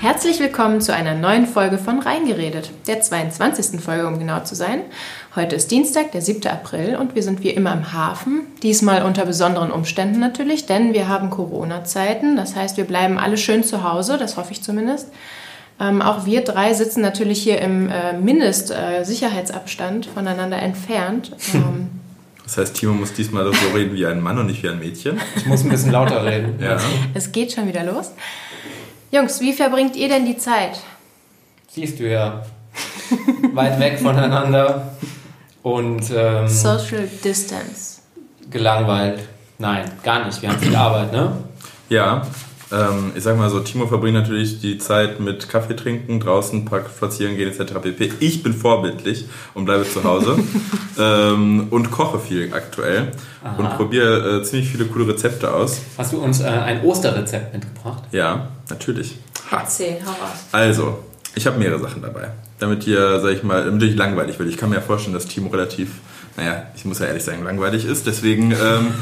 Herzlich willkommen zu einer neuen Folge von Reingeredet, der 22. Folge, um genau zu sein. Heute ist Dienstag, der 7. April und wir sind wie immer im Hafen. Diesmal unter besonderen Umständen natürlich, denn wir haben Corona-Zeiten. Das heißt, wir bleiben alle schön zu Hause, das hoffe ich zumindest. Ähm, auch wir drei sitzen natürlich hier im äh, Mindest-Sicherheitsabstand äh, voneinander entfernt. Ähm, das heißt, Timo muss diesmal so reden wie ein Mann und nicht wie ein Mädchen. Ich muss ein bisschen lauter reden. Ja. es geht schon wieder los. Jungs, wie verbringt ihr denn die Zeit? Siehst du ja. Weit weg voneinander und. Ähm, Social Distance. Gelangweilt. Nein, gar nicht. Wir haben viel Arbeit, ne? Ja, ähm, ich sag mal so, Timo verbringt natürlich die Zeit mit Kaffee trinken, draußen Park spazieren gehen etc. pp. Ich bin vorbildlich und bleibe zu Hause ähm, und koche viel aktuell Aha. und probiere äh, ziemlich viele coole Rezepte aus. Hast du uns äh, ein Osterrezept mitgebracht? Ja, natürlich. Erzähl, hau raus. Also, ich habe mehrere Sachen dabei. Damit ihr, sag ich mal, damit ich langweilig wird. Ich kann mir ja vorstellen, dass Timo relativ, naja, ich muss ja ehrlich sagen, langweilig ist. Deswegen ähm,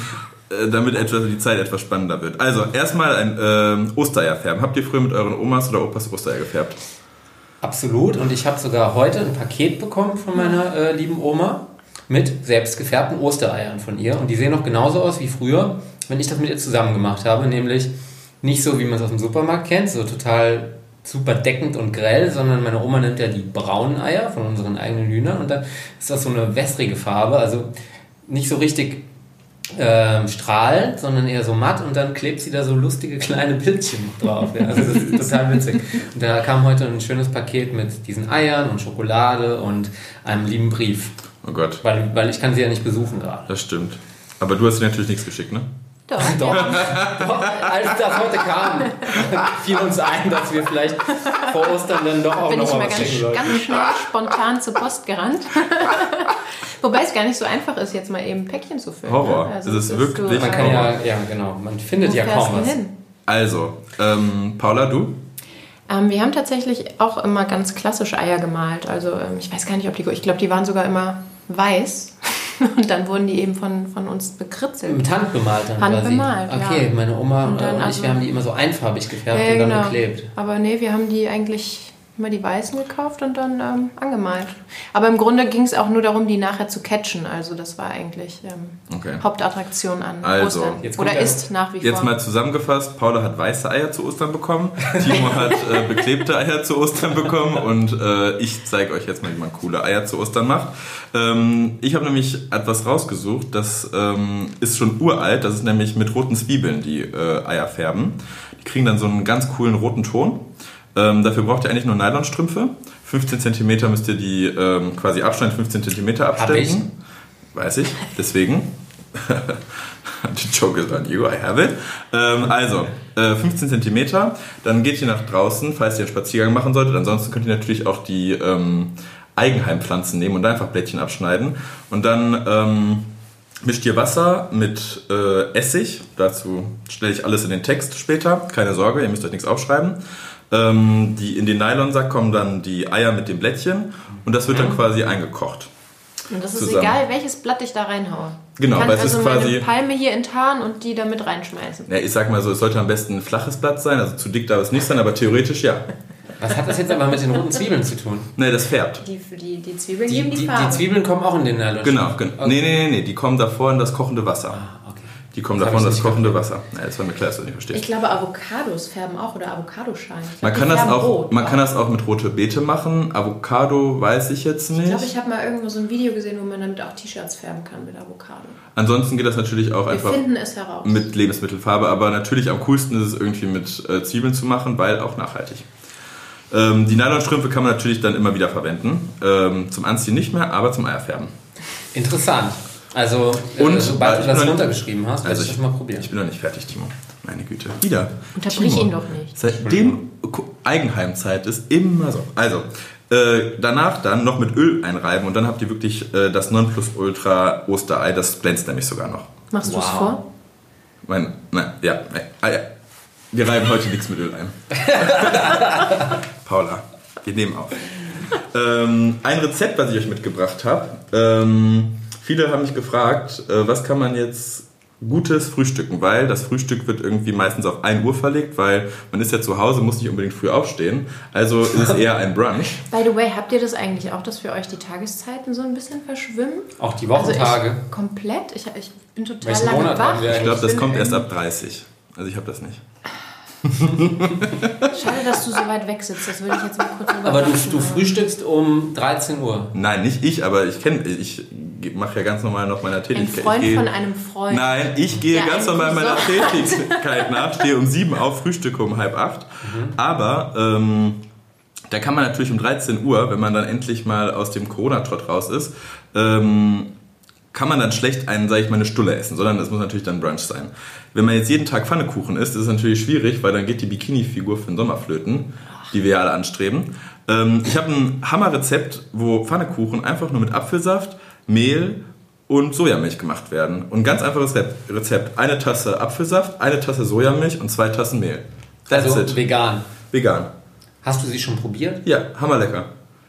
äh, damit etwas, die Zeit etwas spannender wird. Also, erstmal ein ähm, Ostereier färben. Habt ihr früher mit euren Omas oder Opas Ostereier gefärbt? Absolut. Und ich habe sogar heute ein Paket bekommen von meiner äh, lieben Oma mit selbst gefärbten Ostereiern von ihr. Und die sehen noch genauso aus wie früher, wenn ich das mit ihr zusammen gemacht habe. Nämlich nicht so, wie man es aus dem Supermarkt kennt, so total super deckend und grell, sondern meine Oma nimmt ja die braunen Eier von unseren eigenen Hühnern und da ist das so eine wässrige Farbe. Also nicht so richtig ähm, strahlend, sondern eher so matt und dann klebt sie da so lustige kleine Bildchen drauf. Ja. Also das ist total witzig. Und da kam heute ein schönes Paket mit diesen Eiern und Schokolade und einem lieben Brief. Oh Gott. Weil, weil ich kann sie ja nicht besuchen gerade. Das stimmt. Aber du hast ihr natürlich nichts geschickt, ne? Doch. Doch. Doch. Als das heute kam, fiel uns ein, dass wir vielleicht vor Ostern dann doch auch Bin noch ich mal mal was ganz, schicken sollten. ganz schnell spontan zur Post gerannt. Wobei es gar nicht so einfach ist, jetzt mal eben ein Päckchen zu füllen. Horror. Ne? Es ist das wirklich du- Man kann ja, ja genau, man findet Wo ja kaum was. hin? Also, ähm, Paula, du? Ähm, wir haben tatsächlich auch immer ganz klassisch Eier gemalt. Also ähm, ich weiß gar nicht, ob die, ich glaube, die waren sogar immer weiß. Und dann wurden die eben von, von uns bekritzelt. Mit Hand bemalt dann Handbemalt, quasi. Okay, ja. meine Oma Und dann und ich, also- wir haben die immer so einfarbig gefärbt Ja, und dann genau. beklebt. Aber nee, wir haben die eigentlich immer die weißen gekauft und dann ähm, angemalt. Aber im Grunde ging es auch nur darum, die nachher zu catchen. Also das war eigentlich ähm, Okay. Hauptattraktion an Also, Ostern. jetzt Oder der- ist nach wie Jetzt vor. mal zusammengefasst, Paula hat weiße Eier zu Ostern bekommen, Timo hat äh, beklebte Eier zu Ostern bekommen und äh, ich zeige euch jetzt mal, wie man coole Eier zu Ostern macht. Ähm, ich habe nämlich etwas rausgesucht, das ähm, ist schon uralt, das ist nämlich mit roten Zwiebeln, die äh, Eier färben. Die kriegen dann so einen ganz coolen roten Ton. Ähm, dafür braucht ihr eigentlich nur Nylonstrümpfe. 15 cm müsst ihr die ähm, quasi abschneiden, 15 cm abstecken. Weiß ich, deswegen. The joke is on you, I have it. Ähm, also, äh, 15 cm. Dann geht ihr nach draußen, falls ihr einen Spaziergang machen solltet. Ansonsten könnt ihr natürlich auch die ähm, Eigenheimpflanzen nehmen und da einfach Blättchen abschneiden. Und dann ähm, mischt ihr Wasser mit äh, Essig. Dazu stelle ich alles in den Text später. Keine Sorge, ihr müsst euch nichts aufschreiben. Ähm, die, in den Nylonsack kommen dann die Eier mit den Blättchen und das wird dann quasi eingekocht. und das ist zusammen. egal, welches Blatt ich da reinhaue. Genau, ich kann weil es also ist meine quasi- Palme hier enttarnen und die damit reinschmeißen. Ja, ich sag mal so, es sollte am besten ein flaches Blatt sein, also zu dick darf es nicht sein, aber theoretisch ja. Was hat das jetzt aber mit den roten Zwiebeln zu tun? Ne, das färbt. Die, die, die Zwiebeln Die, geben die, die die Farbe. Zwiebeln kommen auch in den Nylon. Genau, genau. Okay. Nee, nee, nee, nee, die kommen davor in das kochende Wasser. Ah. Die kommen Das hab das ich kochende Wasser. Ja, das war mir klar, dass du nicht ich verstehst. glaube, Avocados färben auch oder Avocadoschalen. Ich Man kann, das auch, rot, man kann das auch mit rote Beete machen. Avocado weiß ich jetzt nicht. Ich glaube, ich habe mal irgendwo so ein Video gesehen, wo man damit auch T-Shirts färben kann mit Avocado. Ansonsten geht das natürlich auch Wir einfach finden es heraus. mit Lebensmittelfarbe, aber natürlich am coolsten ist es irgendwie mit äh, Zwiebeln zu machen, weil auch nachhaltig. Ähm, die Nylonstrümpfe kann man natürlich dann immer wieder verwenden. Ähm, zum Anziehen nicht mehr, aber zum Eierfärben. Interessant. Also, Und, äh, sobald äh, du das runtergeschrieben hast, werde Also ich ich, das mal probieren. ich bin noch nicht fertig, Timo. Meine Güte. Wieder. Unterbrich Timo. ihn doch nicht. Seitdem Eigenheimzeit ist immer so. Also, äh, danach dann noch mit Öl einreiben und dann habt ihr wirklich äh, das Nonplusultra Osterei. Das glänzt nämlich sogar noch. Machst du es Wow. vor? Mein, nein, ja, nein, ah, ja. Wir reiben heute nichts mit Öl ein. Paula, wir nehmen auf. Ähm, ein Rezept, was ich euch mitgebracht habe. Ähm, viele haben mich gefragt, äh, was kann man jetzt gutes Frühstücken, weil das Frühstück wird irgendwie meistens auf 1 Uhr verlegt, weil man ist ja zu Hause, muss nicht unbedingt früh aufstehen. Also ist es eher ein Brunch. By the way, habt ihr das eigentlich auch, dass für euch die Tageszeiten so ein bisschen verschwimmen? Auch die Also Wochentage. ich komplett. Ich, ich bin total Welchen lange Monat wach. haben wir Ich glaube, das kommt erst ab 30. Also ich habe das nicht. Schade, dass du so weit weg sitzt. Das würde ich jetzt mal kurz aber du, du frühstückst um 13 Uhr. Nein, nicht ich, aber ich kenne, ich mache ja ganz normal noch meiner Ein Tätigkeit. Freund ich gehe- von einem Freund. Nein, ich gehe Ja, ganz ein normal meiner. Tätigkeit nach, stehe um sieben auf, frühstücke um halb acht. Aber ähm, da kann man natürlich um 13 Uhr, wenn man dann endlich mal aus dem Corona-Trott raus ist, ähm, kann man dann schlecht einen, sage ich mal, eine Stulle essen, sondern es muss natürlich dann Brunch sein. Wenn man jetzt jeden Tag Pfannekuchen isst, ist es natürlich schwierig, weil dann geht die Bikini-Figur für den Sommer flöten, die wir ja alle anstreben. Ähm, ich habe ein Hammerrezept, wo Pfannekuchen einfach nur mit Apfelsaft, Mehl und Sojamilch gemacht werden. Und ein ganz einfaches Rezept. Eine Tasse Apfelsaft, eine Tasse Sojamilch und zwei Tassen Mehl. That's Also it. vegan. Vegan. Hast du sie schon probiert? Ja, hammerlecker.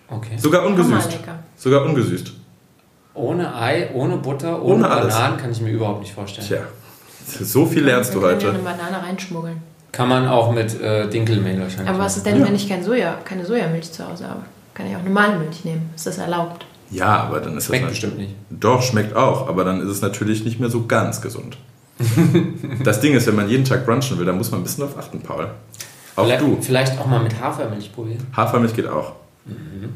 Okay. Sogar ungesüßt. Hammerlecker. Sogar ungesüßt. Ohne Ei, ohne Butter, ohne, Ohne alles. Bananen kann ich mir überhaupt nicht vorstellen. Tja, so viel lernst du Wir können ja heute. eine Banane reinschmuggeln. Kann man auch mit äh, Dinkelmehl wahrscheinlich. Aber was ist denn, wenn ich kein Soja, keine Sojamilch zu Hause habe? Kann ich auch normale Milch nehmen? Ist das erlaubt? Ja, aber dann ist Schmeckt das bestimmt nicht. Doch, schmeckt auch, aber dann ist es natürlich nicht mehr so ganz gesund. das Ding ist, wenn man jeden Tag brunchen will, dann muss man ein bisschen drauf achten, Paul. Auch vielleicht, du. vielleicht auch mal mit Hafermilch probieren. Hafermilch geht auch. Ähm,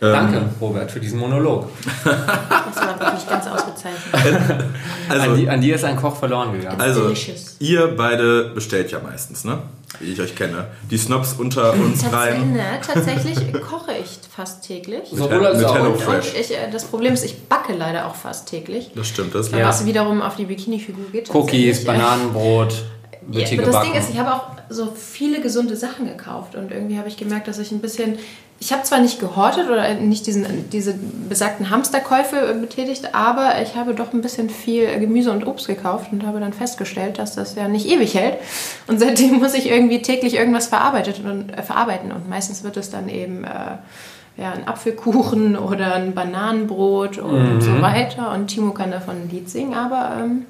Danke, Robert, für diesen Monolog. Das war wirklich ganz ausgezeichnet. Also, an, die, an dir ist ein Koch verloren gegangen. also delicious. ihr beide bestellt ja meistens, ne? Wie ich euch kenne. Die Snobs unter uns Tatsächlich, rein. ne, tatsächlich koche ich fast täglich. Sowohl als mit auch. Hello Und, Fresh. und ich, äh, das Problem ist, ich backe leider auch fast täglich. Das stimmt, das Ja. Was wiederum auf die Bikini-Figur geht. Cookies. Bananenbrot, wird Ja, aber das. Ding ist, ich habe auch so viele gesunde Sachen gekauft und irgendwie habe ich gemerkt, dass ich ein bisschen. Ich habe zwar nicht gehortet oder nicht diesen, diese besagten Hamsterkäufe betätigt, aber ich habe doch ein bisschen viel Gemüse und Obst gekauft und habe dann festgestellt, dass das ja nicht ewig hält. Und seitdem muss ich irgendwie täglich irgendwas verarbeitet und, äh, verarbeiten. Und meistens wird es dann eben äh, ja, ein Apfelkuchen oder ein Bananenbrot und Mhm. so weiter. Und Timo kann davon ein Lied singen, aber ähm,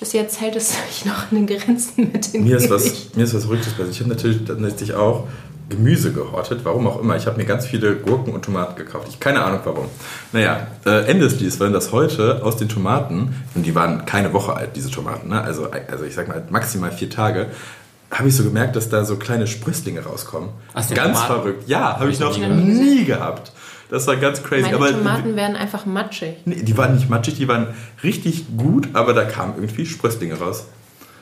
bis jetzt hält es sich noch in den Grenzen mit dem Mir ist was, mir ist was Verrücktes passiert. Ich habe natürlich tatsächlich auch Gemüse gehortet, warum auch immer. Ich habe mir ganz viele Gurken und Tomaten gekauft. Ich keine Ahnung warum. Naja, äh, Ende des Liedes war, dass heute aus den Tomaten, und die waren keine Woche alt, diese Tomaten, ne? also, also ich sag mal maximal vier Tage, habe ich so gemerkt, dass da so kleine Sprösslinge rauskommen. Aus den ganz Tomaten? verrückt. Ja, habe ich noch noch nie nie gehabt. Das war ganz crazy. Meine aber Tomaten werden einfach matschig. Nee, die waren nicht matschig, die waren richtig gut, aber da kamen irgendwie Sprösslinge raus.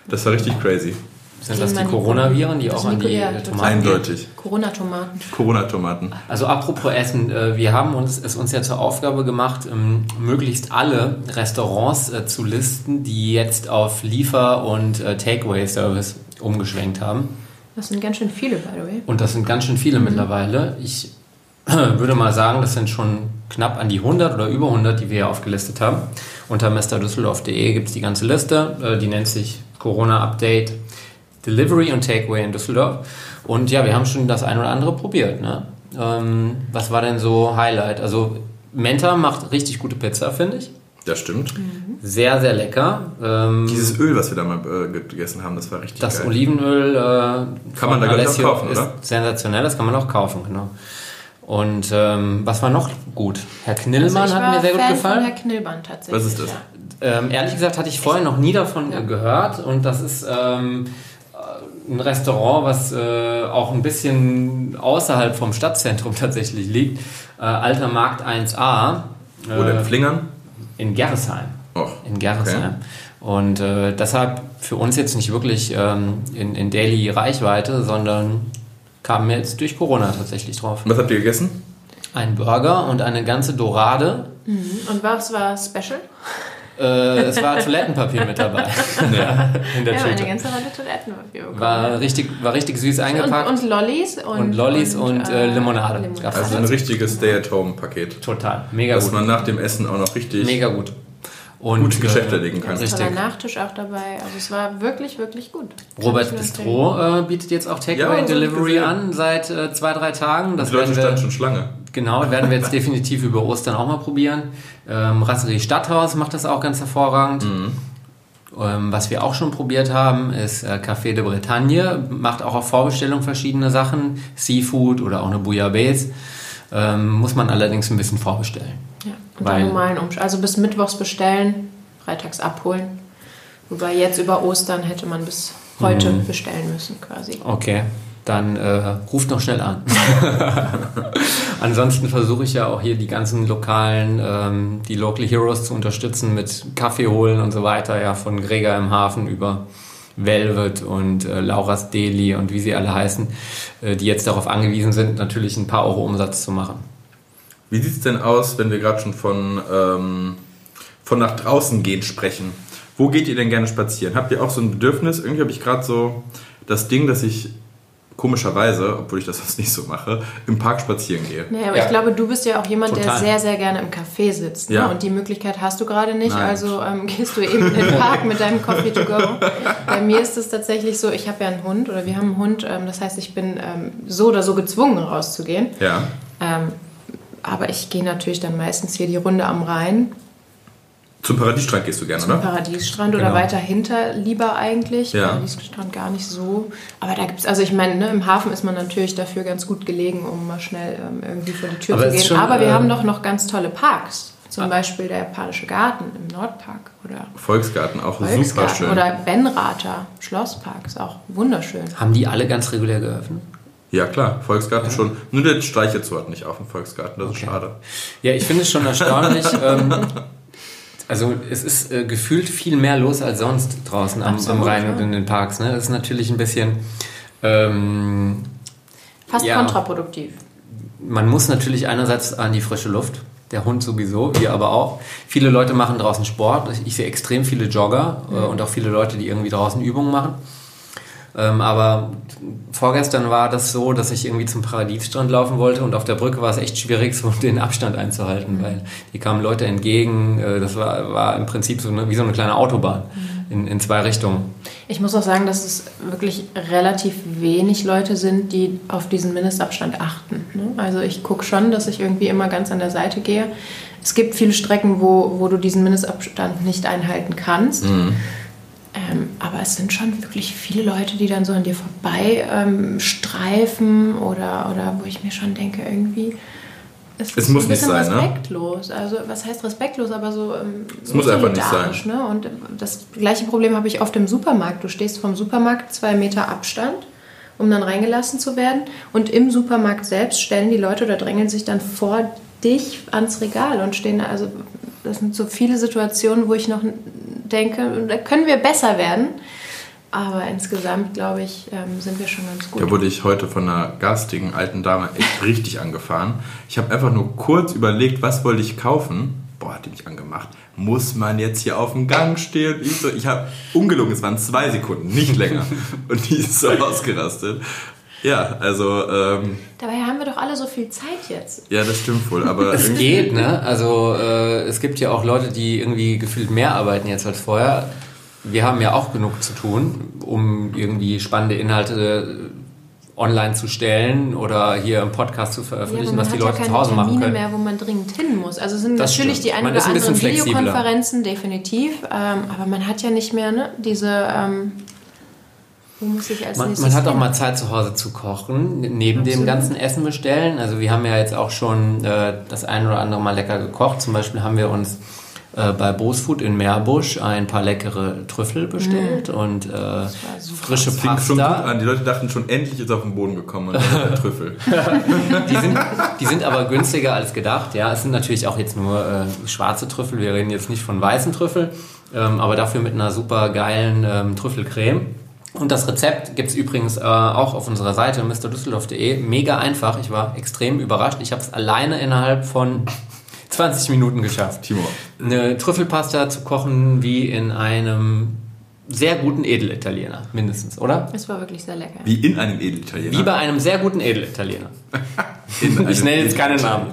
Das war richtig crazy. Sind das die Coronaviren, die auch an die ja, äh. Tomaten gehen? Eindeutig. Corona-Tomaten. Corona-Tomaten. Also apropos Essen, äh, wir haben uns, es uns ja zur Aufgabe gemacht, ähm, möglichst alle Restaurants äh, zu listen, die jetzt auf Liefer- und Takeaway-Service umgeschwenkt haben. Das sind ganz schön viele, by the way. Und das sind ganz schön viele mittlerweile. Ich würde mal sagen, das sind schon knapp an die 100 oder über 100, die wir hier aufgelistet haben. Unter mrdüsseldorf.de gibt es die ganze Liste. Die nennt sich Corona-Update Delivery und Takeaway in Düsseldorf. Und ja, wir haben schon das ein oder andere probiert. Ne? Ähm, was war denn so Highlight? Also Menta macht richtig gute Pizza, finde ich. Das stimmt. Sehr, sehr lecker. Ähm, Dieses Öl, was wir da mal äh, gegessen haben, das war richtig das geil. Olivenöl äh, Kann von man da, ich, auch Alessio kaufen, ist oder? sensationell, das kann man auch kaufen, genau. Und ähm, was war noch gut? Herr Knillmann Also hat mir sehr gut Fan Von gefallen. Herr Knillband tatsächlich. Was ist das? Ja. Ähm, ehrlich gesagt hatte ich vorher noch nie davon äh, gehört und das ist ähm, äh, ein Restaurant, was äh, auch ein bisschen außerhalb vom Stadtzentrum tatsächlich liegt. Äh, Alter Markt 1a Wo denn? äh, Flingern? in Gerresheim. Och. in Gerresheim. Und äh, deshalb für uns jetzt nicht wirklich ähm, in, in Daily Reichweite, sondern kamen wir jetzt durch Corona tatsächlich drauf. Was habt ihr gegessen? Ein Burger und eine ganze Dorade. Und was war special? Äh, es war Toilettenpapier mit dabei. Ja. in der Ja, eine ganze Rolle Toilettenpapier bekommen. War richtig, war richtig süß eingepackt. Und, und Lollis und, Und Lollis und, äh, Limonade. Gab's Also ein richtiges Stay-at-home-Paket. Total. Mega Dass gut. man nach dem Essen auch noch richtig Mega gut. Und, gute Geschäfte äh, legen kann. Richtig. Toller Nachtisch auch dabei. Also es war wirklich, wirklich gut. Robert Bistro äh, bietet jetzt auch Ja, Takeaway ich Delivery an seit äh, zwei, drei Tagen. Das Die Leute standen schon Schlange. Genau, werden wir jetzt definitiv über Ostern auch mal probieren. Ähm, Rasserie Stadthaus macht das auch ganz hervorragend. Mhm. Ähm, was wir auch schon probiert haben, ist äh, Café de Bretagne. Macht auch auf Vorbestellung verschiedene Sachen. Seafood oder auch eine Bouillabaisse. Ähm, muss man allerdings ein bisschen vorbestellen. Ja, unter Weil- normalen Umständen. Also bis Mittwochs bestellen, freitags abholen. Wobei jetzt über Ostern hätte man bis heute Mhm. bestellen müssen quasi. Okay, dann äh, ruft noch schnell an. Ansonsten versuche ich ja auch hier die ganzen lokalen, ähm, die Local Heroes zu unterstützen mit Kaffee holen und so weiter, ja, von Gregor im Hafen über Velvet und äh, Laura's Deli und wie sie alle heißen, äh, die jetzt darauf angewiesen sind, natürlich ein paar Euro Umsatz zu machen. Wie sieht es denn aus, wenn wir gerade schon von, ähm, von nach draußen gehen sprechen? Wo geht ihr denn gerne spazieren? Habt ihr auch so ein Bedürfnis? Irgendwie habe ich gerade so das Ding, dass ich komischerweise, obwohl ich das sonst nicht so mache, im Park spazieren gehe. Nee, aber Ja. ich glaube, du bist ja auch jemand, der Total. sehr, sehr gerne im Café sitzt. Ne? Ja. Und die Möglichkeit hast du gerade nicht. Nein. Also ähm, gehst du eben in den Park mit deinem Coffee to go. Bei mir ist es tatsächlich so, ich habe ja einen Hund oder wir haben einen Hund. Ähm, das heißt, ich bin ähm, so oder so gezwungen rauszugehen. Ja. Ähm, aber ich gehe natürlich dann meistens hier die Runde am Rhein Zum Paradiesstrand gehst du gerne, zum oder? Paradiesstrand oder Genau. weiter hinter lieber eigentlich. Ja. Paradiesstrand gar nicht so. Aber da gibt's, also ich meine, ne, im Hafen ist man natürlich dafür ganz gut gelegen, um mal schnell ähm, irgendwie vor die Tür Aber zu es ist gehen. schon, Aber wir äh, haben doch noch ganz tolle Parks. Zum Ah. Beispiel der Japanische Garten im Nordpark oder Volksgarten, auch super Volksgarten schön. oder Benrather Schlosspark ist auch wunderschön. Haben die alle ganz regulär geöffnet? Ja, klar, Volksgarten schon. Nur der Streichezoo hat nicht auf dem Volksgarten, das ist Okay. schade. Ja, ich finde es schon erstaunlich. ähm, also es ist äh, gefühlt viel mehr los als sonst draußen am, am Rhein ja. und in den Parks. Ne? Das ist natürlich ein bisschen... Ähm, Fast Ja. kontraproduktiv. man muss natürlich einerseits an die frische Luft, der Hund sowieso, wir aber auch. Viele Leute machen draußen Sport. Ich, ich sehe extrem viele Jogger äh, und auch viele Leute, die irgendwie draußen Übungen machen. Ähm, aber vorgestern war das so, dass ich irgendwie zum Paradiesstrand laufen wollte und auf der Brücke war es echt schwierig, so den Abstand einzuhalten, weil die kamen Leute entgegen. Äh, das war, war im Prinzip so eine, wie so eine kleine Autobahn in, in zwei Richtungen. Ich muss auch sagen, dass es wirklich relativ wenig Leute sind, die auf diesen Mindestabstand achten. ne? Also ich gucke schon, dass ich irgendwie immer ganz an der Seite gehe. Es gibt viele Strecken, wo, wo du diesen Mindestabstand nicht einhalten kannst. Ähm, aber es sind schon wirklich viele Leute, die dann so an dir vorbei ähm, streifen oder, oder wo ich mir schon denke, irgendwie. Es, Es muss ein nicht sein, ne? respektlos. Also, was heißt respektlos? Aber so. Ähm, Es muss einfach nicht solidarisch, Ne? Und das gleiche Problem habe ich oft im Supermarkt. Du stehst vom Supermarkt zwei Meter Abstand, um dann reingelassen zu werden. Und im Supermarkt selbst stellen die Leute oder drängeln sich dann vor dich ans Regal und stehen da. Also, das sind so viele Situationen, wo ich noch denke, da können wir besser werden. Aber insgesamt, glaube ich, ähm, sind wir schon ganz gut. Da wurde ich heute von einer garstigen alten Dame echt richtig angefahren. Ich habe einfach nur kurz überlegt, was wollte ich kaufen. Boah, hat die mich angemacht. Muss man jetzt hier auf dem Gang stehen? Ich, so, ich habe ungelungen, es waren zwei Sekunden, nicht länger. Und die ist so ausgerastet. Ja, also, ähm, Dabei haben wir doch alle so viel Zeit jetzt. ja, das stimmt wohl. Aber Es geht, ne? Also äh, es gibt ja auch Leute, die irgendwie gefühlt mehr arbeiten jetzt als vorher. Wir haben ja auch genug zu tun, um irgendwie spannende Inhalte äh, online zu stellen oder hier im Podcast zu Ja, veröffentlichen, man was die Leute ja zu Hause machen Termine können. mehr, wo man dringend hin muss. Also es sind Das natürlich stimmt. die ein Man oder ein anderen. Videokonferenzen, definitiv. Ähm, aber man hat ja nicht mehr ne, diese... Ähm, wo muss ich als Man, nächstes man hat auch mal Zeit zu Hause zu kochen, neben dem Absolut. ganzen Essen bestellen. Also wir haben ja jetzt auch schon äh, das ein oder andere Mal lecker gekocht. Zum Beispiel haben wir uns äh, bei Bosfood in Meerbusch ein paar leckere Trüffel bestellt und äh, frische Das fing schon gut Pasta. an. Die Leute dachten schon, endlich ist auf den Boden gekommen und der Trüffel. Die sind, die sind aber günstiger als gedacht. Ja, es sind natürlich auch jetzt nur äh, schwarze Trüffel. Wir reden jetzt nicht von weißen Trüffel, ähm, aber dafür mit einer super geilen ähm, Trüffelcreme. Und das Rezept gibt es übrigens äh, auch auf unserer Seite mrdüsseldorf.de. Mega einfach. Ich war extrem überrascht. Ich habe es alleine innerhalb von 20 Minuten geschafft. Timo, Eine Trüffelpasta zu kochen wie in einem sehr guten Edelitaliener, mindestens, oder? Es war wirklich sehr lecker. wie in einem Edelitaliener. Wie bei einem sehr guten Edelitaliener. Ich nenne jetzt keinen Namen.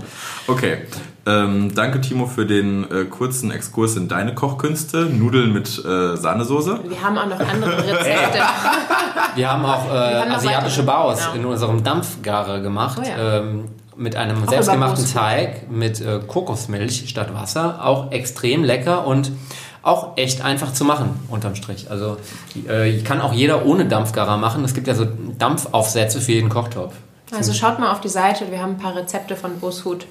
Okay. Ähm, danke, Timo, für den äh, kurzen Exkurs in deine Kochkünste. Nudeln mit äh, Sahnesoße. Wir haben auch noch andere Rezepte. Wir haben auch äh, haben noch asiatische Baus genau. in unserem Dampfgarer gemacht. Oh ja. ähm, mit einem Auch selbstgemachten. Teig mit äh, Kokosmilch statt Wasser. Auch extrem lecker und auch echt einfach zu machen, unterm Strich. Also äh, kann auch jeder ohne Dampfgarer machen. Es gibt ja so Dampfaufsätze für jeden Kochtopf. Also schaut mal auf die Seite, wir haben ein paar Rezepte von Bushut.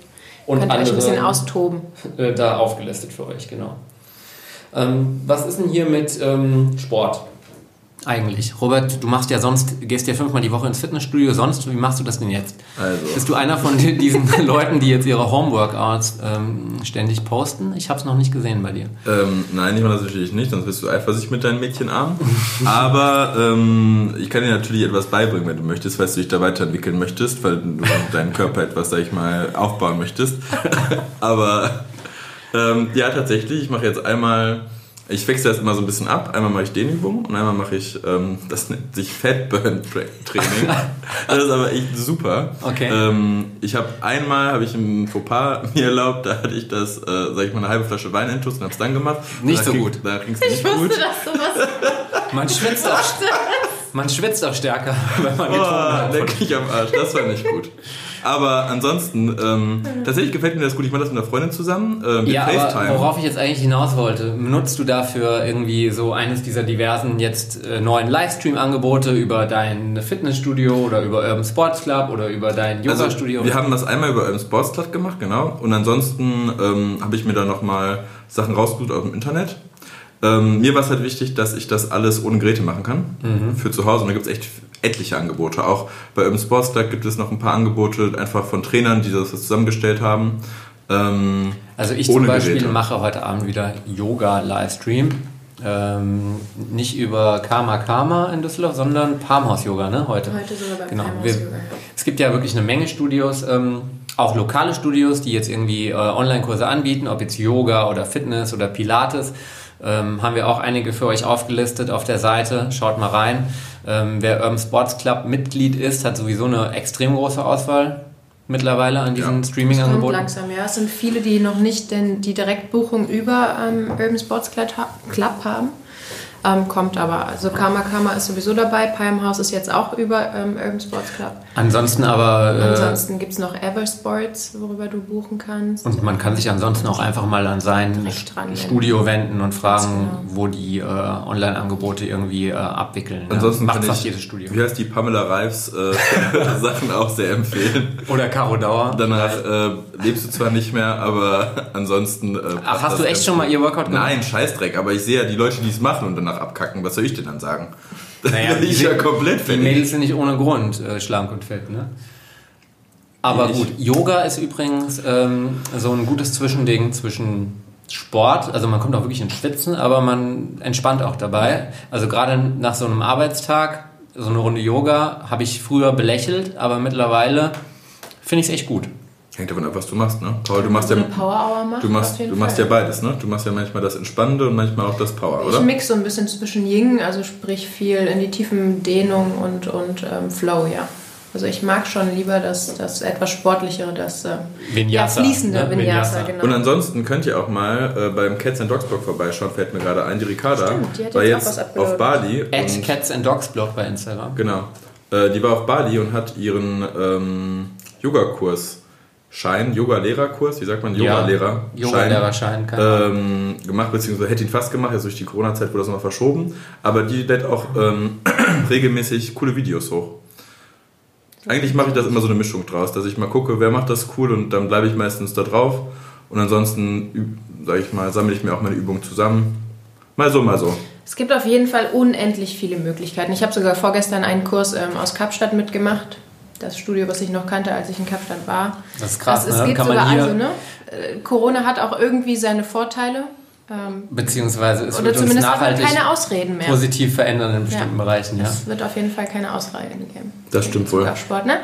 Und Könnt euch ein andere- bisschen austoben. äh, da aufgelistet für euch, genau. Ähm, was ist denn hier mit ähm, Sport? Eigentlich. Robert, du machst ja sonst, gehst ja fünfmal die Woche ins Fitnessstudio, sonst, wie machst du das denn jetzt? Also. Bist du einer von di- diesen Leuten, die jetzt ihre Homeworkouts ähm, ständig posten? Ich habe es noch nicht gesehen bei dir. Ähm, nein, ich mache das natürlich nicht, sonst bist du eifersüchtig mit deinen Mädchenarmen. Aber ähm, ich kann dir natürlich etwas beibringen, wenn du möchtest, falls du dich da weiterentwickeln möchtest, weil du deinen Körper etwas, sag ich mal, aufbauen möchtest. Aber ähm, ja, tatsächlich, ich mache jetzt einmal, ich wechsle das immer so ein bisschen ab. Einmal mache ich Dehnübungen und einmal mache ich, ähm, das nennt sich Fat Burn Tra- Training. Das ist aber echt super. Okay. Ähm, ich habe einmal, habe ich im Fauxpas mir erlaubt, da hatte ich das, äh, sag ich mal, eine halbe Flasche Wein intus und habe es dann gemacht. Nicht da so ging- gut. Da ging es nicht gut. dass sowas Man schwitzt auch, man schwitzt auch stärker, wenn man getrunken Oh, hat. leck mich am Arsch, das war nicht gut. Aber ansonsten, ähm, tatsächlich gefällt mir das gut. Ich mache das mit einer Freundin zusammen. Ähm, mit Ja, aber FaceTime. worauf ich jetzt eigentlich hinaus wollte, benutzt du dafür irgendwie so eines dieser diversen jetzt äh, neuen Livestream-Angebote über dein Fitnessstudio oder über Urban Sports Club oder über dein Also, Yoga-Studio? wir haben das einmal über im Sportsplat gemacht, genau. Und ansonsten ähm, habe ich mir da nochmal Sachen rausgesucht aus dem Internet. Ähm, mir war es halt wichtig, dass ich das alles ohne Geräte machen kann. Mhm. Für zu Hause. Und da gibt es echt etliche Angebote. Auch bei Urban Sports Club gibt es noch ein paar Angebote, einfach von Trainern, die das zusammengestellt haben. Ähm, Also ich zum ohne Beispiel Geräte. mache heute Abend wieder Yoga-Livestream. Ähm, nicht über Karma Karma in Düsseldorf, sondern Palmhaus Yoga, ne? Heute. Heute sogar beim Genau. Wir, es gibt ja wirklich eine Menge Studios, ähm, auch lokale Studios, die jetzt irgendwie äh, Online-Kurse anbieten, ob jetzt Yoga oder Fitness oder Pilates. Ähm, haben wir auch einige für euch aufgelistet auf der Seite. Schaut mal rein. Ähm, wer Urban Sports Club Mitglied ist, hat sowieso eine extrem große Auswahl mittlerweile an diesen Ja. Kommt Streaming-Angeboten. langsam, ja. Es sind viele, die noch nicht den, die Direktbuchung über ähm, Urban Sports Club haben. Ähm, kommt aber. Also Karma Karma ist sowieso dabei. Palmhaus ist jetzt auch über ähm, Urban Sports Club. Ansonsten aber äh, Ansonsten gibt es noch Eversports, worüber du buchen kannst. Und man kann sich ansonsten auch einfach mal an sein Studio wenden und fragen, genau. wo die äh, Online-Angebote irgendwie äh, abwickeln. Ja, ansonsten Macht kann fast ich, jedes Studio. wie heißt die Pamela Reifs äh, Sachen auch sehr empfehlen. Oder Caro Dauer. Danach äh, lebst du zwar nicht mehr, aber ansonsten. Äh, Ach, hast du echt schon mal ihr Workout gemacht? Nein, Scheißdreck, aber ich sehe ja die Leute, die es machen und danach abkacken. Was soll ich denn dann sagen? Naja, bin ich die- ja komplett Die fertig. Mädels sind nicht ohne Grund äh, schlank und fett, ne? Aber Ich- gut, Yoga ist übrigens ähm, so ein gutes Zwischending zwischen Sport, also man kommt auch wirklich ins Schwitzen, aber man entspannt auch dabei. Also gerade nach so einem Arbeitstag, so eine Runde Yoga, habe ich früher belächelt, aber mittlerweile finde ich es echt gut. Hängt davon ab, was du machst, ne? Paul, du machst ja. eine Power Hour macht, Du machst, du machst Fall. ja beides, ne? Du machst ja manchmal das Entspannende und manchmal auch das Power, Ich oder? mix so ein bisschen zwischen Yin, also sprich viel in die tiefen Dehnung und, und ähm, Flow, ja. Also ich mag schon lieber das, das etwas sportlichere, das äh, ja, Vinyasa, fließende ne? Vinyasa, Vinyasa. genau. Und ansonsten könnt ihr auch mal äh, beim Cats and Dogs Blog vorbeischauen, fällt mir gerade ein. Die Ricarda Stimmt, die war jetzt auf Bali. At Cats and Dogs Blog bei Instagram. Genau. Äh, die war auf Bali und hat ihren ähm, Yoga-Kurs, Schein, Yoga-Lehrerkurs, wie sagt man, Yoga-Lehrer, Yoga-Lehrerschein, keine Ahnung. ähm, gemacht, beziehungsweise hätte ihn fast gemacht, jetzt durch die Corona-Zeit wurde das noch verschoben. Aber die lädt auch ähm, regelmäßig coole Videos hoch. Eigentlich mache ich das immer so eine Mischung draus, dass ich mal gucke, wer macht das cool und dann bleibe ich meistens da drauf. Und ansonsten, sage ich mal, sammle ich mir auch meine Übungen zusammen. Mal so, mal so. Es gibt auf jeden Fall unendlich viele Möglichkeiten. Ich habe sogar vorgestern einen Kurs ähm, aus Kapstadt mitgemacht. Das Studio, was ich noch kannte, als ich in Kapstadt war. Das ist krass, es ne? geht Kann man sogar hier- also, ne? Äh, Corona hat auch irgendwie seine Vorteile. Ähm, Beziehungsweise es oder wird uns zumindest hat man nachhaltig keine Ausreden mehr. positiv verändern in bestimmten Ja. Bereichen. Ja. Es wird auf jeden Fall keine Ausreden geben. Das stimmt wohl. Auf Sport, ne?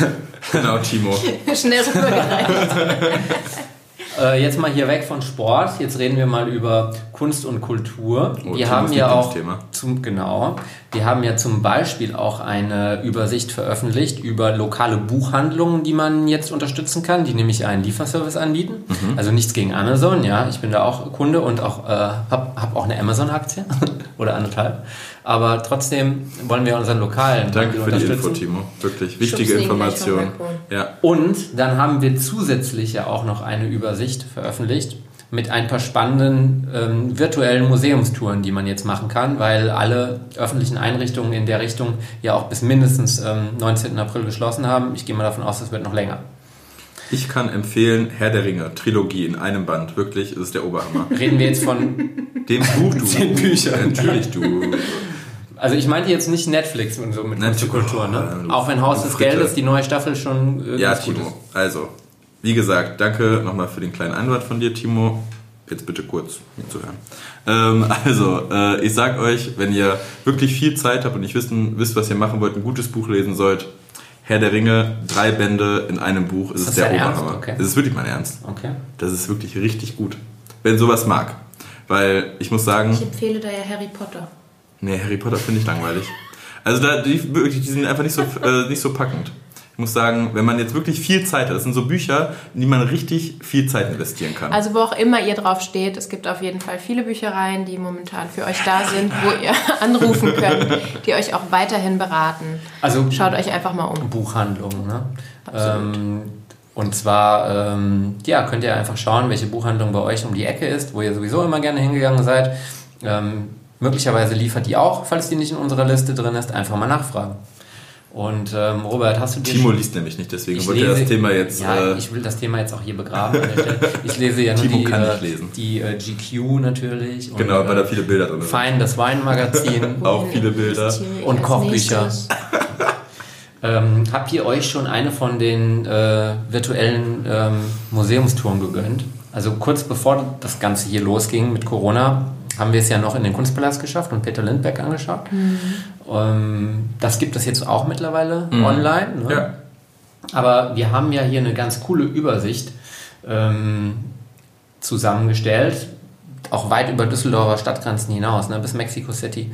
Genau, Timo. Schnell rübergereicht. Äh, jetzt mal hier weg von Sport. Jetzt reden wir mal über Kunst und Kultur. Oh, wir Timos haben ja auch zum genau. Wir haben ja zum Beispiel auch eine Übersicht veröffentlicht über lokale Buchhandlungen, die man jetzt unterstützen kann, die nämlich einen Lieferservice anbieten. Mhm. Also nichts gegen Amazon, ja. Ich bin da auch Kunde und auch äh, habe hab auch eine Amazon-Aktie oder anderthalb. Aber trotzdem wollen wir unseren lokalen Danke für die Info. Timo. Wirklich wichtige Schubsen ihn gleich vom Information. Balkon. Ja. Und dann haben wir zusätzlich ja auch noch eine Übersicht veröffentlicht mit ein paar spannenden ähm, virtuellen Museumstouren, die man jetzt machen kann, weil alle öffentlichen Einrichtungen in der Richtung ja auch bis mindestens ähm, 19. April geschlossen haben. Ich gehe mal davon aus, das wird noch länger. Ich kann empfehlen, Herr der Ringe, Trilogie in einem Band. Wirklich, ist es der Oberhammer. Reden wir jetzt von Dem Buch, du. Zehn Büchern. Natürlich, du. Also ich meinte jetzt nicht Netflix und so mit und Kultur, ne? Auch wenn Haus des. Geldes die neue Staffel schon äh, Ja, ganz gut Timo. ist. Also, wie gesagt, danke nochmal für den kleinen Einwand von dir, Timo. Jetzt bitte kurz mir zuhören. Ähm, also, äh, ich sag euch, wenn ihr wirklich viel Zeit habt und nicht wissen, wisst, was ihr machen wollt, ein gutes Buch lesen sollt, Herr der Ringe, drei Bände in einem Buch, ist Ist es der? Oberhammer. Okay. Das ist wirklich mein Ernst. Okay. Das ist wirklich richtig gut. Wenn sowas mag. Weil ich muss sagen, Ich empfehle da ja Harry Potter. Nee, Harry Potter finde ich langweilig. Also da, die, wirklich, die sind einfach nicht so, äh, nicht so packend. Ich muss sagen, wenn man jetzt wirklich viel Zeit hat, das sind so Bücher, in die man richtig viel Zeit investieren kann. Also wo auch immer ihr drauf steht, es gibt auf jeden Fall viele Büchereien, die momentan für euch da sind, wo ihr anrufen könnt, die euch auch weiterhin beraten. Also Schaut euch einfach mal um. Buchhandlungen, ne? Absolut. Ähm, und zwar, ähm, ja, könnt ihr einfach schauen, welche Buchhandlung bei euch um die Ecke ist, wo ihr sowieso immer gerne hingegangen seid. Ähm, möglicherweise liefert die auch, falls die nicht in unserer Liste drin ist, einfach mal nachfragen. Und ähm, Robert, hast du dir Timo liest nämlich nicht, deswegen Ich wollte er lese- das Thema jetzt. Ja, äh, ich will das Thema jetzt auch hier begraben. Ich lese ja nur Timo die, kann äh, nicht lesen. die äh, GQ natürlich. Und, genau, weil da äh, viele Bilder drin sind. Fein, das Weinmagazin. Auch viele Bilder. Und Kochbücher. ähm, habt ihr euch schon eine von den äh, virtuellen ähm, Museumstouren gegönnt? Also kurz bevor das Ganze hier losging mit Corona, haben wir es ja noch in den Kunstpalast geschafft und Peter Lindbergh angeschaut. Ähm, das gibt es jetzt auch mittlerweile Mhm. online. Ne? Ja. Aber wir haben ja hier eine ganz coole Übersicht ähm, zusammengestellt, auch weit über Düsseldorfer Stadtgrenzen hinaus, ne, bis Mexico City.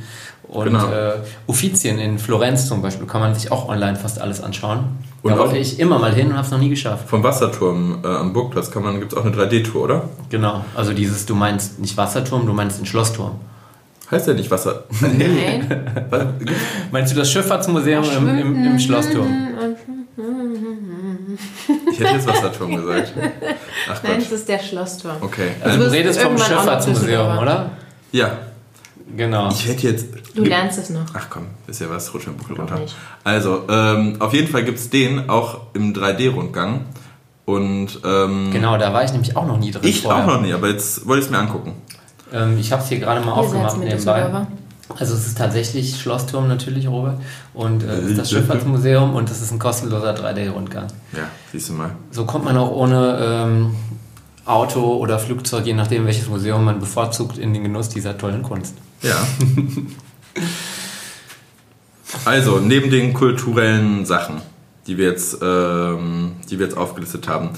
Und Genau. äh, Uffizien in Florenz zum Beispiel kann man sich auch online fast alles anschauen. Und da wollte ich immer mal hin und habe es noch nie geschafft. Vom Wasserturm äh, am Burgplatz kann man, gibt es auch eine 3D-Tour, oder? Genau, also dieses, du meinst nicht Wasserturm, du meinst den Schlossturm. Heißt ja nicht Wasser. Nein. Meinst du das Schifffahrtsmuseum im, im, im Schlossturm? ich hätte jetzt Wasserturm gesagt. Ach Nein, Gott. es ist der Schlossturm. Okay. Also Du redest vom Schifffahrtsmuseum, oder? Ja, Genau. ich hätte jetzt. Du lernst es noch. Ach komm, ist ja was, rutsch mir Buckel runter. nicht. Also, ähm, auf jeden Fall gibt es den auch im 3D-Rundgang. Und ähm, Genau, da war ich nämlich auch noch nie drin. ich vorher. auch noch nie, aber jetzt wollte ich es mir angucken. Ähm, ich habe es hier gerade mal Ihr aufgemacht nebenbei. Also es ist tatsächlich Schlossturm natürlich, Robert. Und äh, ist das Schifffahrtsmuseum und es ist ein kostenloser 3D-Rundgang. Ja, siehst du mal. So kommt man auch ohne ähm, Auto oder Flugzeug, je nachdem welches Museum man bevorzugt, in den Genuss dieser tollen Kunst. Ja. also, neben den kulturellen Sachen, die wir jetzt, ähm, die wir jetzt aufgelistet haben,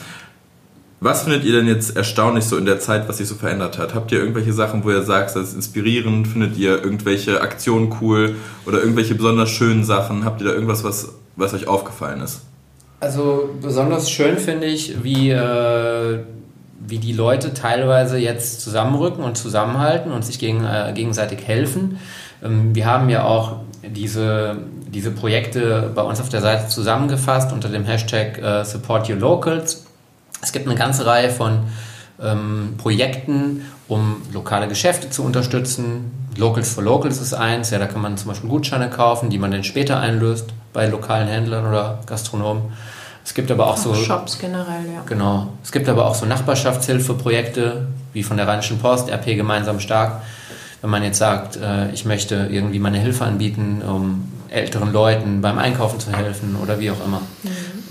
was findet ihr denn jetzt erstaunlich so in der Zeit, was sich so verändert hat? Habt ihr irgendwelche Sachen, wo ihr sagt, das ist inspirierend? Findet ihr irgendwelche Aktionen cool oder irgendwelche besonders schönen Sachen? Habt ihr da irgendwas, was, was euch aufgefallen ist? Also besonders schön finde ich, wie, äh, wie die Leute teilweise jetzt zusammenrücken und zusammenhalten und sich gegen, äh, gegenseitig helfen. Ähm, wir haben ja auch diese, diese Projekte bei uns auf der Seite zusammengefasst unter dem Hashtag äh, Support Your Locals. Es gibt eine ganze Reihe von ähm, Projekten, um lokale Geschäfte zu unterstützen. Locals for Locals ist eins, ja, da kann man zum Beispiel Gutscheine kaufen, die man dann später einlöst bei lokalen Händlern oder Gastronomen. Es gibt aber auch so Shops generell, ja. Genau. Es gibt aber auch so Nachbarschaftshilfeprojekte, wie von der Rheinischen Post, RP Gemeinsam Stark. Wenn man jetzt sagt, äh, ich möchte irgendwie meine Hilfe anbieten, um älteren Leuten beim Einkaufen zu helfen oder wie auch immer.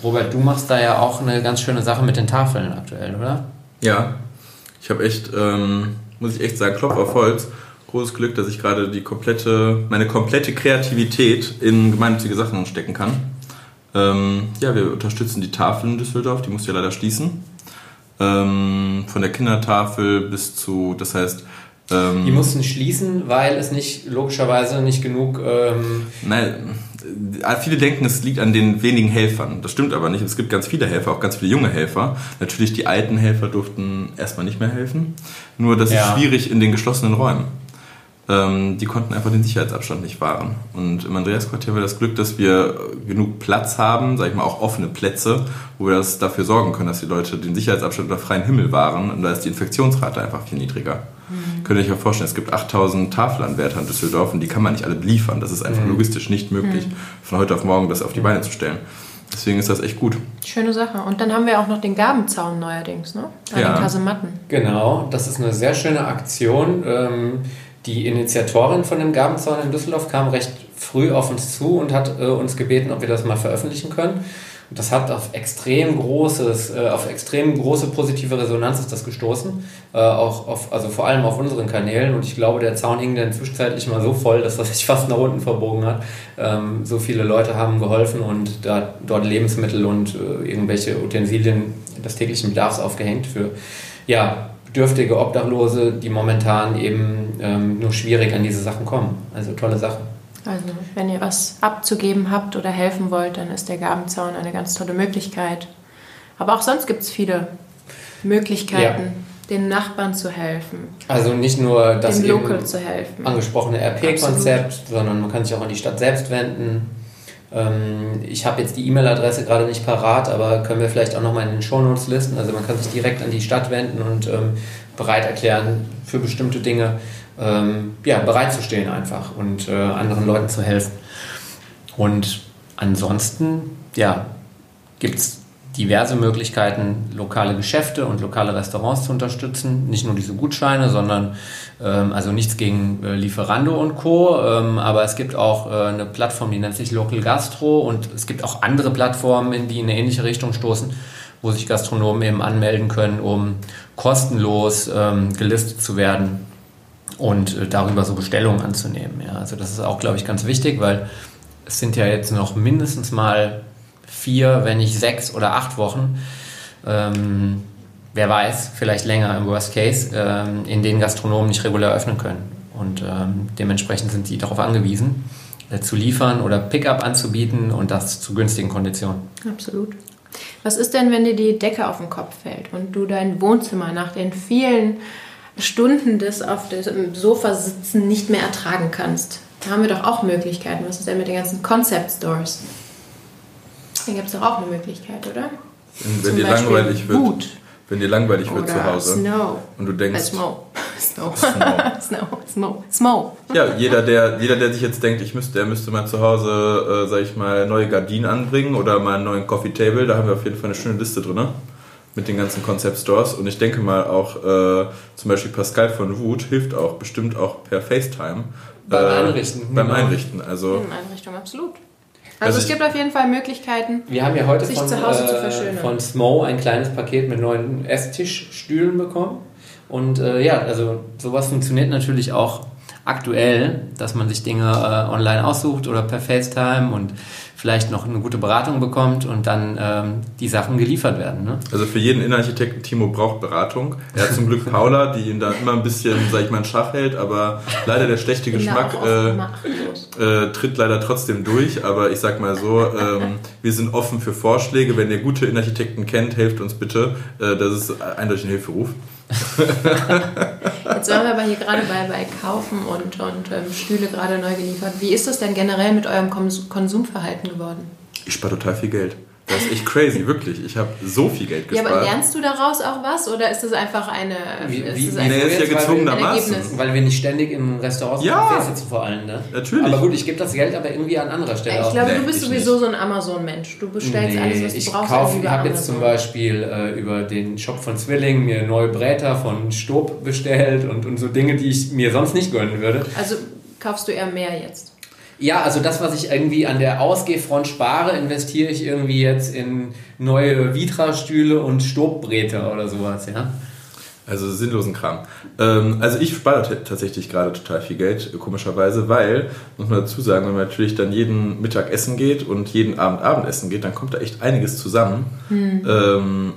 Robert, du machst da ja auch eine ganz schöne Sache mit den Tafeln aktuell, oder? Ja, ich habe echt, ähm, muss ich echt sagen, Klopf auf Holz. Großes Glück, dass ich gerade die komplette, meine komplette Kreativität in gemeinnützige Sachen stecken kann. Ähm, ja, wir unterstützen die Tafel in Düsseldorf, die muss ja leider schließen. Ähm, von der Kindertafel bis zu, das heißt, ähm, Die mussten schließen, weil es nicht logischerweise nicht genug. Ähm, Nein, äh, viele denken, es liegt an den wenigen Helfern. Das stimmt aber nicht. Es gibt ganz viele Helfer, auch ganz viele junge Helfer. Natürlich, die alten Helfer durften erstmal nicht mehr helfen. Nur das Ja. ist schwierig in den geschlossenen Räumen. Ähm, die konnten einfach den Sicherheitsabstand nicht wahren. Und im Andreasquartier haben wir das Glück, dass wir genug Platz haben, sag ich mal auch offene Plätze, wo wir das dafür sorgen können, dass die Leute den Sicherheitsabstand unter freiem Himmel wahren. Und da ist die Infektionsrate einfach viel niedriger. Mhm. Könnt ihr euch mal vorstellen, es gibt 8000 Tafelanwärter in Düsseldorf und die kann man nicht alle liefern. Das ist einfach mhm. logistisch nicht möglich, mhm. von heute auf morgen das auf die Beine zu stellen. Deswegen ist das echt gut. Schöne Sache. Und dann haben wir auch noch den Gabenzaun neuerdings, ne? An ja. den Kasematten. Genau, das ist eine sehr schöne Aktion. Ähm, die Initiatorin von dem Gabenzaun in Düsseldorf kam recht früh auf uns zu und hat äh, uns gebeten, ob wir das mal veröffentlichen können. Und das hat auf extrem großes, äh, auf extrem große positive Resonanz ist das gestoßen. Äh, auch auf, also vor allem auf unseren Kanälen. Und ich glaube, der Zaun hing dann zwischenzeitlich mal so voll, dass das sich fast nach unten verbogen hat. Ähm, so viele Leute haben geholfen und da, dort Lebensmittel und äh, irgendwelche Utensilien des täglichen Bedarfs aufgehängt für ja, bedürftige Obdachlose, die momentan eben ähm, nur schwierig an diese Sachen kommen. Also tolle Sache. Also wenn ihr was abzugeben habt oder helfen wollt, dann ist der Gabenzaun eine ganz tolle Möglichkeit. Aber auch sonst gibt es viele Möglichkeiten, ja. den Nachbarn zu helfen. Also nicht nur das dem Local zu helfen. angesprochene RP-Konzept, sondern man kann sich auch an die Stadt selbst wenden. Ähm, ich habe jetzt die E-Mail-Adresse gerade nicht parat, aber können wir vielleicht auch nochmal in den Shownotes listen. Also man kann sich direkt an die Stadt wenden und ähm, bereit erklären für bestimmte Dinge, ähm, ja, bereit zu stehen einfach und äh, anderen Leuten zu helfen. Und ansonsten, ja, gibt es diverse Möglichkeiten, lokale Geschäfte und lokale Restaurants zu unterstützen. Nicht nur diese Gutscheine, sondern ähm, also nichts gegen äh, Lieferando und Co. Ähm, aber es gibt auch äh, eine Plattform, die nennt sich Local Gastro und es gibt auch andere Plattformen, die in eine ähnliche Richtung stoßen, wo sich Gastronomen eben anmelden können, um kostenlos ähm, gelistet zu werden und äh, darüber so Bestellungen anzunehmen. Ja, also das ist auch, glaube ich, ganz wichtig, weil es sind ja jetzt noch mindestens mal vier, wenn nicht sechs oder acht Wochen, ähm, wer weiß, vielleicht länger im Worst Case, ähm, in denen Gastronomen nicht regulär öffnen können. Und ähm, dementsprechend sind sie darauf angewiesen, äh, zu liefern oder Pickup anzubieten und das zu günstigen Konditionen. Absolut. Was ist denn, wenn dir die Decke auf den Kopf fällt und du dein Wohnzimmer nach den vielen Stunden des auf dem Sofa sitzen nicht mehr ertragen kannst? Da haben wir doch auch Möglichkeiten. Was ist denn mit den ganzen Concept Stores? Da gibt es doch auch eine Möglichkeit, oder? Wenn dir langweilig wird. Wut. Wenn dir langweilig wird zu Hause. Snow. Und du denkst. Snow. Snow. Snow. Snow. Snow. Ja, jeder der, jeder, der sich jetzt denkt, ich müsste, der müsste mal zu Hause, äh, sag ich mal, neue Gardinen anbringen oder mal einen neuen Coffee Table, da haben wir auf jeden Fall eine schöne Liste drin. Ne? Mit den ganzen Concept Stores. Und ich denke mal auch, äh, zum Beispiel Pascal von Wut hilft auch bestimmt auch per FaceTime. Beim äh, Einrichten. Beim genau. Einrichten. Also, In Einrichtung, absolut. Also, also es gibt auf jeden Fall Möglichkeiten, wir haben ja heute sich von, zu Hause äh, zu verschönern. Von Smo ein kleines Paket mit neuen Esstischstühlen bekommen. Und äh, ja, also sowas funktioniert natürlich auch aktuell, dass man sich Dinge äh, online aussucht oder per FaceTime und vielleicht noch eine gute Beratung bekommt und dann ähm, die Sachen geliefert werden. Ne? Also für jeden Innenarchitekten, Timo braucht Beratung. Er hat zum Glück Paula, die ihn da immer ein bisschen, sag ich mal, in Schach hält, aber leider der schlechte Geschmack äh, äh, tritt leider trotzdem durch. Aber ich sag mal so, ähm, wir sind offen für Vorschläge. Wenn ihr gute Innenarchitekten kennt, helft uns bitte. Äh, das ist eindeutig ein Hilferuf. Jetzt waren wir aber hier gerade bei, bei Kaufen und, und ähm, Stühle gerade neu geliefert. Wie ist das denn generell mit eurem Konsumverhalten geworden? Ich spare total viel Geld. Das ist echt crazy, wirklich. Ich habe so viel Geld gespart. Ja, aber lernst du daraus auch was oder ist das einfach eine. Wie, ist wie, das nee, ist ja gezwungenermaßen. Weil wir nicht ständig in Restaurants ja, sitzen, vor allem. Ne? Natürlich. Aber gut, ich gebe das Geld aber irgendwie an anderer Stelle Ich glaube, nee, du bist sowieso nicht. so ein Amazon-Mensch. Du bestellst nee, alles, was du ich brauchst. Kauf, ich habe jetzt zum Beispiel äh, über den Shop von Zwilling mir neue Bräter von Stob bestellt und, und so Dinge, die ich mir sonst nicht gönnen würde. Also kaufst du eher mehr jetzt? Ja, also das, was ich irgendwie an der Ausgehfront spare, investiere ich irgendwie jetzt in neue Vitra-Stühle und Stobbräter oder sowas, ja. Also sinnlosen Kram. Ähm, also ich spare tatsächlich gerade total viel Geld, komischerweise, weil, muss man dazu sagen, wenn man natürlich dann jeden Mittag essen geht und jeden Abend Abendessen geht, dann kommt da echt einiges zusammen. Hm. Ähm,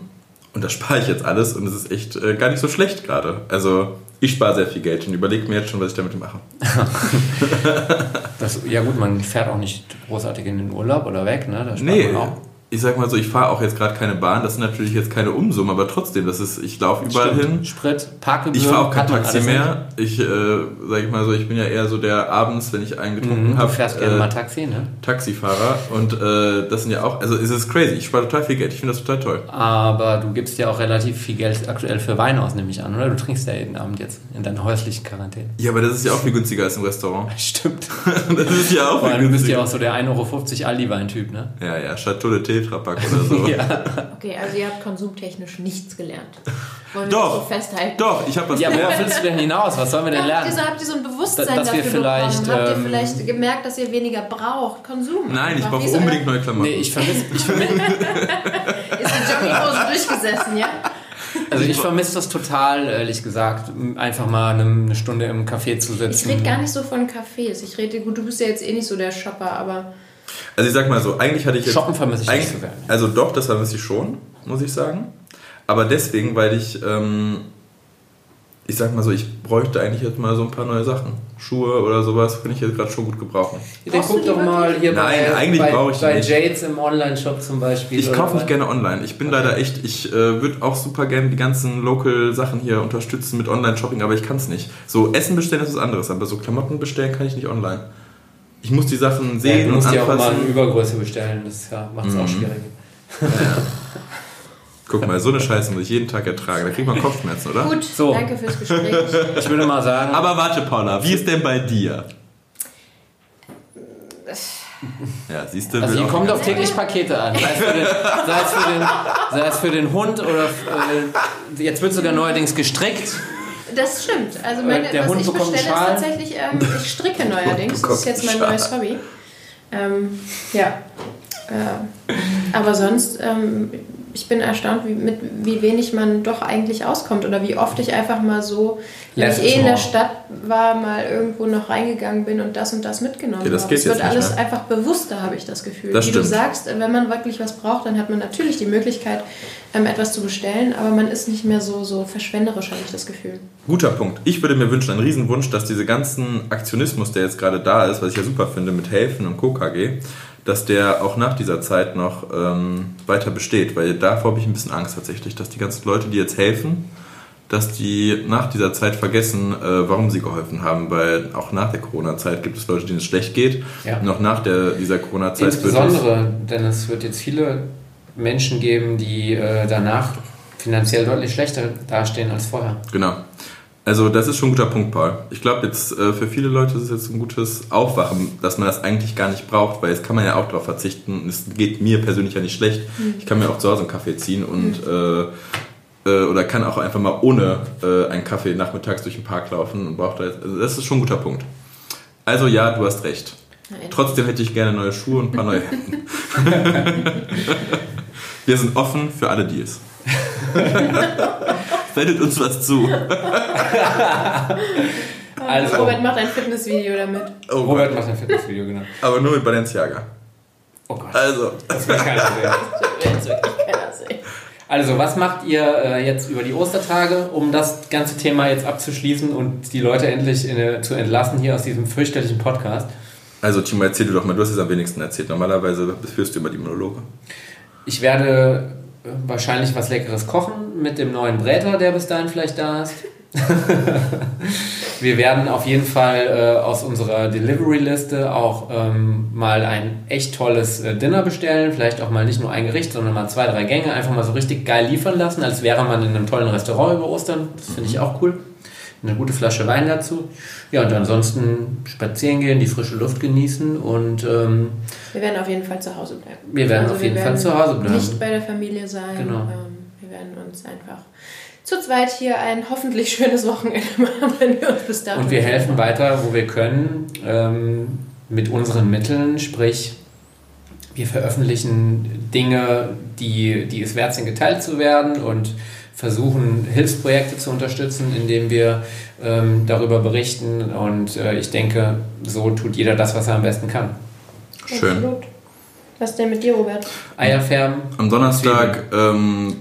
und da spare ich jetzt alles und es ist echt äh, gar nicht so schlecht gerade. Also ich spare sehr viel Geld und überlege mir jetzt schon, was ich damit mache. das, ja gut, man fährt auch nicht großartig in den Urlaub oder weg, ne? Da nee, ich sag mal so, ich fahre auch jetzt gerade keine Bahn, das sind natürlich jetzt keine Umsummen, aber trotzdem, das ist, ich laufe überall Stimmt. hin. Sprit, Parkgebühren. Ich fahre auch kein Taxi mehr. Ich, äh, sag ich mal so, ich bin ja eher so der abends, wenn ich eingetrunken Mhm, habe, du fährst gerne äh, mal Taxi, ne? Taxifahrer. Und äh, das sind ja auch, also es ist crazy. Ich spare total viel Geld. Ich finde das total toll. Aber du gibst ja auch relativ viel Geld aktuell für Wein aus, nehme ich an, oder? Du trinkst ja jeden Abend jetzt in deiner häuslichen Quarantäne. Ja, aber das ist ja auch viel günstiger als im Restaurant. Stimmt. Das ist ja auch Vor viel allem, du bist ja günstiger. auch so der 1,50 Euro Aldi-Wein-Typ, ne? Ja, ja, Chateau de Tetrapack oder so. Ja. Okay, also ihr habt konsumtechnisch nichts gelernt. Wollen wir Doch. das so festhalten? Doch, ich habe was ja, worauf willst du denn hinaus? Was sollen wir denn Habt ihr, so, lernen? habt ihr so ein Bewusstsein Dass wir dafür vielleicht, bekommen? Habt ihr ähm, vielleicht gemerkt, dass ihr weniger braucht? Konsum. Nein, ich brauche unbedingt neue Klamotten. Nee, ich vermisse ich vermiss, Ist die Jogginghose durchgesessen, ja? also ich vermiss das total, ehrlich gesagt, einfach mal eine, Stunde im Café zu Ich sitzen. rede gar nicht so von Cafés. Ich rede, gut, du bist ja jetzt eh nicht so der Shopper, aber Also ich sag mal so, eigentlich hatte ich jetzt... Shoppen vermisse ich nicht eigentlich- so sehr. Also doch, das vermisse ich schon, muss ich sagen. Aber deswegen, weil ich... Ähm, ich sag mal so, ich bräuchte eigentlich jetzt mal so ein paar neue Sachen. Schuhe oder sowas könnte ich jetzt gerade schon gut gebrauchen. Dann Brauchst guck doch mal hier Nein, bei, eigentlich bei, brauche ich bei nicht. Jades im Online-Shop zum Beispiel. Ich kaufe nicht gerne online. Ich bin leider echt, ich äh, würde auch super gerne die ganzen Local-Sachen hier unterstützen mit Online-Shopping, aber ich kann es nicht. So Essen bestellen ist was anderes, aber so Klamotten bestellen kann ich nicht online. Ich muss die Sachen Ja, sehen du musst und ja auch mal eine anfassen. Übergröße bestellen, das ja, macht es auch Mhm. schwierig. Guck mal, so eine Scheiße muss ich jeden Tag ertragen. Da kriegt man Kopfschmerzen, oder? gut, So. danke fürs Gespräch. Ich würde mal sagen, Aber warte, Paula, wie ist denn bei dir? Ja, siehst du, also auch- kommt auf täglich Pakete an. Sei es für den, sei es für den, sei es für den Hund oder äh, jetzt wird sogar neuerdings gestrickt. Das stimmt. Also meine, Äh, der was Hund ich bestelle, ist tatsächlich, ähm, ich stricke neuerdings. Das ist jetzt mein neues Hobby. Ähm, ja. Äh, aber sonst, ähm, ich bin erstaunt, wie, mit wie wenig man doch eigentlich auskommt oder wie oft ich einfach mal so, wenn Less ich eh in der. Stadt war, mal irgendwo noch reingegangen bin und das und das mitgenommen Ja, das habe. Es wird alles mehr. einfach bewusster, habe ich das Gefühl. Das wie du stimmt. sagst, wenn man wirklich was braucht, dann hat man natürlich die Möglichkeit, ähm, etwas zu bestellen, aber man ist nicht mehr so, so verschwenderisch, habe ich das Gefühl. Guter Punkt. Ich würde mir wünschen, ein Riesenwunsch, dass diese ganzen Aktionismus, der jetzt gerade da ist, was ich ja super finde mit Helfen und KKG, dass der auch nach dieser Zeit noch ähm, weiter besteht. Weil davor habe ich ein bisschen Angst tatsächlich, dass die ganzen Leute, die jetzt helfen, dass die nach dieser Zeit vergessen, äh, warum sie geholfen haben. Weil auch nach der Corona-Zeit gibt es Leute, denen es schlecht geht. Ja. Und auch nach der, dieser Corona-Zeit wird es... Insbesondere, denn es wird jetzt viele Menschen geben, die äh, danach finanziell deutlich schlechter dastehen als vorher. Genau. Also das ist schon ein guter Punkt, Paul. Ich glaube jetzt äh, für viele Leute ist es jetzt ein gutes Aufwachen, dass man das eigentlich gar nicht braucht, weil jetzt kann man ja auch darauf verzichten. Es geht mir persönlich ja nicht schlecht. Ich kann mir auch zu Hause einen Kaffee ziehen und äh, äh, oder kann auch einfach mal ohne äh, einen Kaffee nachmittags durch den Park laufen und braucht da jetzt, also das ist schon ein guter Punkt. Also ja, du hast recht. Nein. Trotzdem hätte ich gerne neue Schuhe und ein paar neue Hemden. Wir sind offen für alle Deals. Sendet uns was zu. Also- Robert macht ein Fitnessvideo damit. Oh Robert Gott. macht ein Fitnessvideo, genau. Aber nur mit Balenciaga. Oh Gott, Also, das will keiner sehen. Das will jetzt wirklich keiner sehen. Also, was macht ihr äh, jetzt über die Ostertage, um das ganze Thema jetzt abzuschließen und die Leute endlich in, äh, zu entlassen hier aus diesem fürchterlichen Podcast? also Timo, erzähl du doch mal. Du hast es am wenigsten erzählt. Normalerweise führst du immer die Monologe. Ich werde äh, wahrscheinlich was Leckeres kochen mit dem neuen Bräter, der bis dahin vielleicht da ist. Wir werden auf jeden Fall äh, aus unserer Delivery-Liste auch ähm, mal ein echt tolles äh, Dinner bestellen. Vielleicht auch mal nicht nur ein Gericht, sondern mal zwei, drei Gänge. Einfach mal so richtig geil liefern lassen, als wäre man in einem tollen Restaurant über Ostern. Das finde ich auch cool. Eine gute Flasche Wein dazu. Ja, und ansonsten spazieren gehen, die frische Luft genießen und ähm, Wir werden auf jeden Fall zu Hause bleiben. Also Wir werden auf jeden Fall werden zu Hause bleiben. Nicht bei der Familie sein. Genau. Ähm, wir werden uns einfach zu zweit hier ein hoffentlich schönes Wochenende machen, wenn wir uns bis dahin. Und wir helfen weiter, wo wir können, ähm, mit unseren Mitteln. Sprich, wir veröffentlichen Dinge, die, die es wert sind, geteilt zu werden und versuchen, Hilfsprojekte zu unterstützen, indem wir ähm, darüber berichten. Und äh, ich denke, so tut jeder das, was er am besten kann. Schön. Absolut. Was denn mit dir, Robert? Eier färben. Am Donnerstag ähm,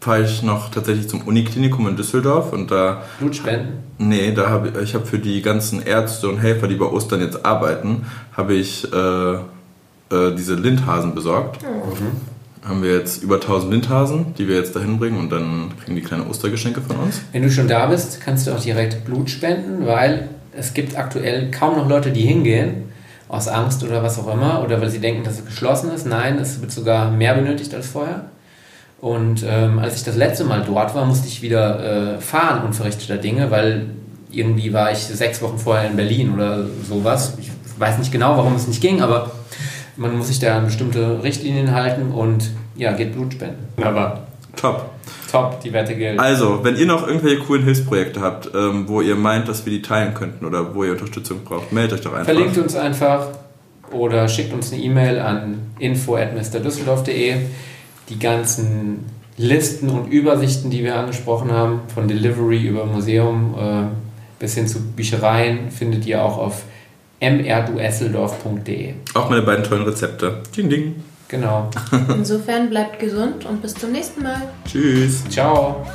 fahre ich noch tatsächlich zum Uniklinikum in Düsseldorf und da Blutspenden. Nee, da habe ich, ich habe für die ganzen Ärzte und Helfer, die bei Ostern jetzt arbeiten, habe ich äh, äh, diese Lindhasen besorgt. Haben wir jetzt über 1000 Lindhasen, die wir jetzt dahin bringen und dann kriegen die kleine Ostergeschenke von uns. Wenn du schon da bist, kannst du auch direkt Blut spenden, weil es gibt aktuell kaum noch Leute, die hingehen, aus Angst oder was auch immer, oder weil sie denken, dass es geschlossen ist. Nein, es wird sogar mehr benötigt als vorher. Und ähm, als ich das letzte Mal dort war, musste ich wieder äh, fahren unverrichteter Dinge, weil irgendwie war ich sechs Wochen vorher in Berlin oder sowas. Ich weiß nicht genau, warum es nicht ging, aber man muss sich da an bestimmte Richtlinien halten und ja, geht Blut spenden. Aber Top. top, die Wette gilt. Also, wenn ihr noch irgendwelche coolen Hilfsprojekte habt, ähm, wo ihr meint, dass wir die teilen könnten oder wo ihr Unterstützung braucht, meldet euch doch einfach. Verlinkt uns einfach oder schickt uns eine E-Mail an info.mrdüsseldorf.de. Die ganzen Listen und Übersichten, die wir angesprochen haben, von Delivery über Museum äh, bis hin zu Büchereien, findet ihr auch auf mrduesseldorf.de. Auch meine beiden tollen Rezepte. Ding, ding. Genau. Insofern bleibt gesund und bis zum nächsten Mal. Tschüss. Ciao.